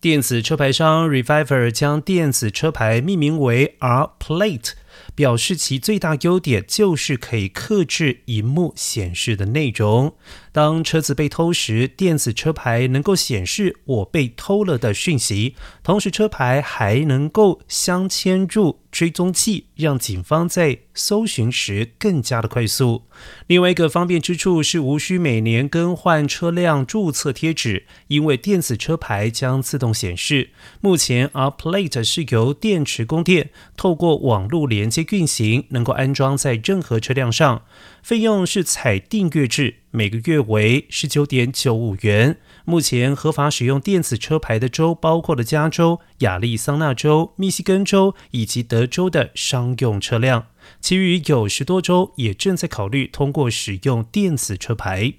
电子车牌商 Reviver 将电子车牌命名为 R Plate。表示其最大优点就是可以克制荧幕显示的内容。当车子被偷时，电子车牌能够显示我被偷了的讯息，同时车牌还能够镶嵌入追踪器，让警方在搜寻时更加的快速。另外一个方便之处是无需每年更换车辆注册贴纸，因为电子车牌将自动显示。目前，R Plate 是由电池供电，透过网络连接运行，能够安装在任何车辆上。费用是采订阅制，每个月为十九点九五元。目前合法使用电子车牌的州包括了加州、亚利桑那州、密西根州以及德州的商用车辆。其余有十多州也正在考虑通过使用电子车牌。